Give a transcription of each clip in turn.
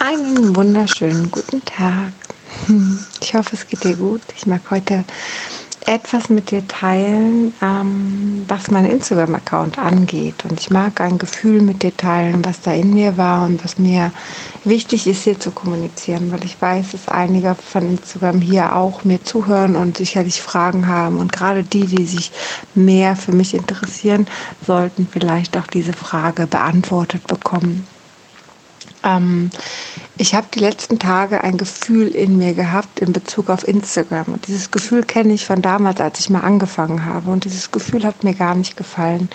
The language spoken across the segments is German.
Einen wunderschönen guten Tag. Ich hoffe, es geht dir gut. Ich mag heute etwas mit dir teilen, ähm, was meinen Instagram-Account angeht. Und ich mag ein Gefühl mit dir teilen, was da in mir war und was mir wichtig ist, hier zu kommunizieren, weil ich weiß, dass einige von Instagram hier auch mir zuhören und sicherlich Fragen haben. Und gerade die, die sich mehr für mich interessieren, sollten vielleicht auch diese Frage beantwortet bekommen. Ähm, ich habe die letzten Tage ein Gefühl in mir gehabt in Bezug auf Instagram. Und dieses Gefühl kenne ich von damals, als ich mal angefangen habe. Und dieses Gefühl hat mir gar nicht gefallen.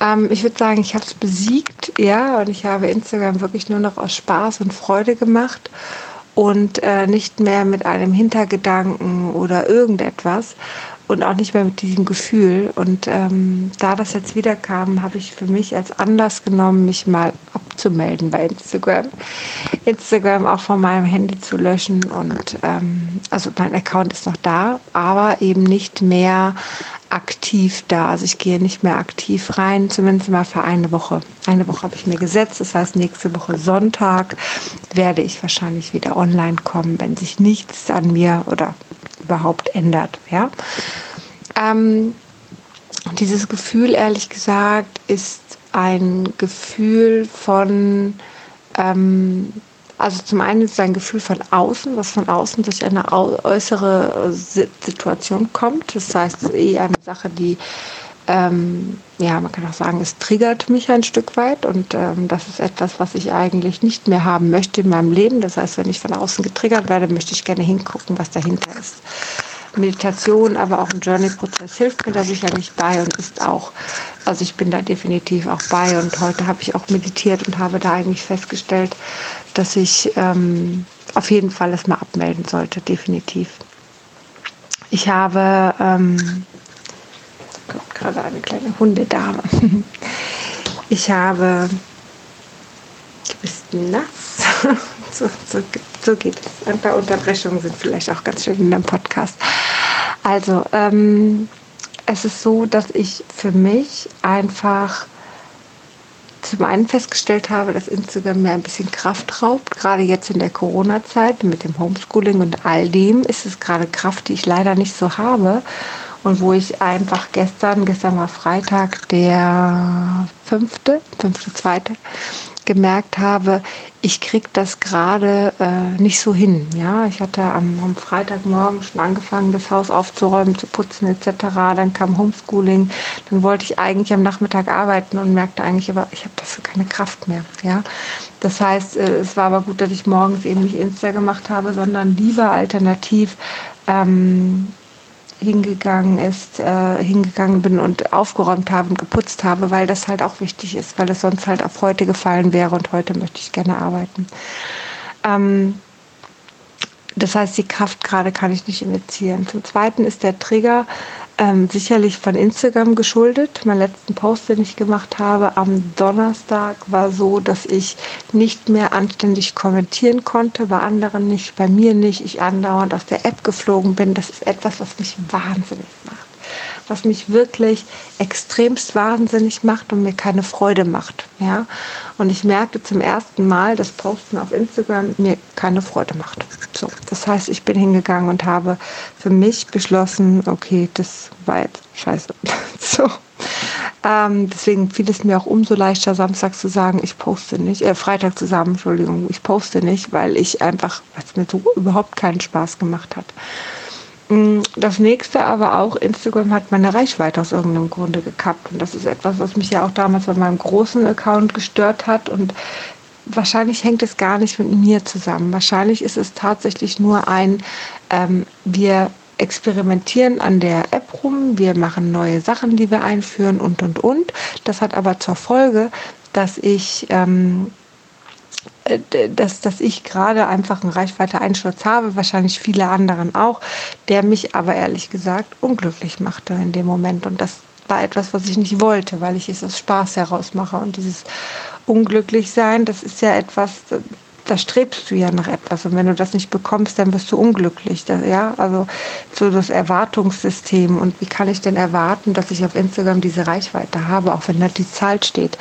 Ähm, ich würde sagen, ich habe es besiegt, ja, und ich habe Instagram wirklich nur noch aus Spaß und Freude gemacht und äh, nicht mehr mit einem Hintergedanken oder irgendetwas und auch nicht mehr mit diesem Gefühl. Und ähm, da das jetzt wieder kam, habe ich für mich als Anlass genommen, mich mal abzumelden bei Instagram. Instagram auch von meinem Handy zu löschen. Und ähm, also mein Account ist noch da, aber eben nicht mehr aktiv da. Also ich gehe nicht mehr aktiv rein, zumindest mal für eine Woche. Eine Woche habe ich mir gesetzt. Das heißt, nächste Woche Sonntag werde ich wahrscheinlich wieder online kommen, wenn sich nichts an mir oder überhaupt ändert. Ja? Ähm, dieses Gefühl, ehrlich gesagt, ist ein Gefühl von, ähm, also zum einen ist es ein Gefühl von außen, was von außen durch eine äußere Situation kommt. Das heißt, es ist eh eine Sache, die ähm, ja, man kann auch sagen, es triggert mich ein Stück weit und ähm, das ist etwas, was ich eigentlich nicht mehr haben möchte in meinem Leben. Das heißt, wenn ich von außen getriggert werde, möchte ich gerne hingucken, was dahinter ist. Meditation, aber auch ein Journey-Prozess hilft mir da sicherlich bei und ist auch, also ich bin da definitiv auch bei und heute habe ich auch meditiert und habe da eigentlich festgestellt, dass ich ähm, auf jeden Fall es mal abmelden sollte, definitiv. Ich habe ähm, kommt gerade eine kleine Hundedame. Ich habe, du bist nass. So, so, so geht es. Ein paar Unterbrechungen sind vielleicht auch ganz schön in dem Podcast. Also, ähm, es ist so, dass ich für mich einfach zum einen festgestellt habe, dass Instagram mir ein bisschen Kraft raubt. Gerade jetzt in der Corona-Zeit mit dem Homeschooling und all dem ist es gerade Kraft, die ich leider nicht so habe und wo ich einfach gestern, gestern war Freitag, der fünfte, fünfte, zweite, gemerkt habe, ich kriege das gerade äh, nicht so hin. Ja, ich hatte am, am, Freitagmorgen schon angefangen, das Haus aufzuräumen, zu putzen etc. Dann kam Homeschooling, dann wollte ich eigentlich am Nachmittag arbeiten und merkte eigentlich, aber ich habe dafür keine Kraft mehr. Ja, das heißt, äh, es war aber gut, dass ich morgens eben nicht Insta gemacht habe, sondern lieber alternativ ähm, hingegangen ist, äh, hingegangen bin und aufgeräumt habe und geputzt habe, weil das halt auch wichtig ist, weil es sonst halt auf heute gefallen wäre und heute möchte ich gerne arbeiten. Ähm, das heißt, die Kraft gerade kann ich nicht investieren. Zum Zweiten ist der Trigger ähm, sicherlich von Instagram geschuldet. Mein letzten Post, den ich gemacht habe am Donnerstag, war so, dass ich nicht mehr anständig kommentieren konnte, bei anderen nicht, bei mir nicht. Ich andauernd aus der App geflogen bin. Das ist etwas, was mich wahnsinnig macht was mich wirklich extremst wahnsinnig macht und mir keine Freude macht. Ja? Und ich merkte zum ersten Mal, dass Posten auf Instagram mir keine Freude macht. So, das heißt, ich bin hingegangen und habe für mich beschlossen, okay, das war jetzt scheiße. so. Ähm, deswegen fiel es mir auch umso leichter, Samstag zu sagen, ich poste nicht, äh, Freitag zusammen, Entschuldigung, ich poste nicht, weil ich einfach, was mir so überhaupt keinen Spaß gemacht hat. Mm, das nächste aber auch, Instagram hat meine Reichweite aus irgendeinem Grunde gekappt. Und das ist etwas, was mich ja auch damals bei meinem großen Account gestört hat. Und wahrscheinlich hängt es gar nicht mit mir zusammen. Wahrscheinlich ist es tatsächlich nur ein, ähm, wir experimentieren an der App rum, wir machen neue Sachen, die wir einführen und, und, und. Das hat aber zur Folge, dass ich ähm, äh, dass, dass ich gerade einfach einen Reichweite-Einsturz habe, wahrscheinlich viele anderen auch, der mich aber ehrlich gesagt unglücklich machte in dem Moment. Und das war etwas, was ich nicht wollte, weil ich es aus Spaß heraus mache. Und dieses Unglücklichsein, das ist ja etwas, da strebst du ja nach etwas. Und wenn du das nicht bekommst, dann wirst du unglücklich. Das, ja, also so das Erwartungssystem. Und wie kann ich denn erwarten, dass ich auf Instagram diese Reichweite habe, auch wenn da die Zahl steht?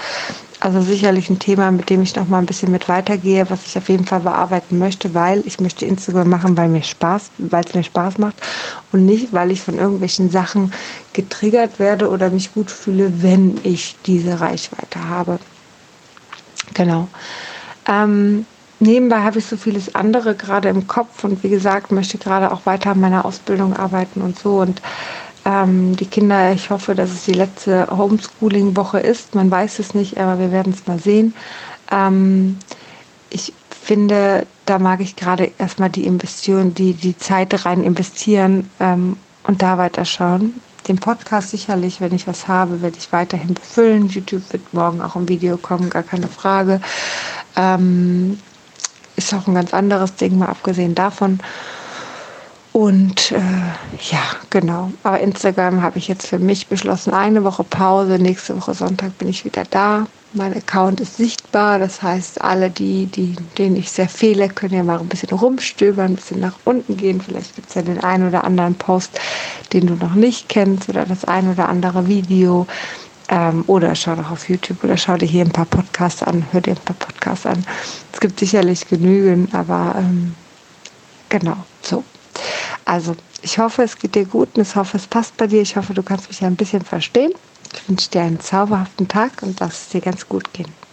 Also sicherlich ein Thema, mit dem ich noch mal ein bisschen mit weitergehe, was ich auf jeden Fall bearbeiten möchte, weil ich möchte Instagram machen, weil mir Spaß, weil es mir Spaß macht und nicht, weil ich von irgendwelchen Sachen getriggert werde oder mich gut fühle, wenn ich diese Reichweite habe. Genau. Ähm, nebenbei habe ich so vieles andere gerade im Kopf und wie gesagt, möchte gerade auch weiter an meiner Ausbildung arbeiten und so und ähm, die Kinder, ich hoffe, dass es die letzte Homeschooling-Woche ist. Man weiß es nicht, aber wir werden es mal sehen. Ähm, ich finde, da mag ich gerade erstmal die Investition, die, die Zeit rein investieren ähm, und da weiterschauen. Den Podcast sicherlich, wenn ich was habe, werde ich weiterhin befüllen. YouTube wird morgen auch im Video kommen, gar keine Frage. Ähm, ist auch ein ganz anderes Ding, mal abgesehen davon. Und äh, ja, genau. Aber Instagram habe ich jetzt für mich beschlossen, eine Woche Pause. Nächste Woche Sonntag bin ich wieder da. Mein Account ist sichtbar. Das heißt, alle, die, die, denen ich sehr fehle, können ja mal ein bisschen rumstöbern, ein bisschen nach unten gehen. Vielleicht gibt es ja den einen oder anderen Post, den du noch nicht kennst oder das ein oder andere Video. Ähm, oder schau doch auf YouTube oder schau dir hier ein paar Podcasts an, hör dir ein paar Podcasts an. Es gibt sicherlich genügend, aber ähm, genau, so. Also, ich hoffe, es geht dir gut und ich hoffe, es passt bei dir. Ich hoffe, du kannst mich ein bisschen verstehen. Ich wünsche dir einen zauberhaften Tag und lass es dir ganz gut gehen.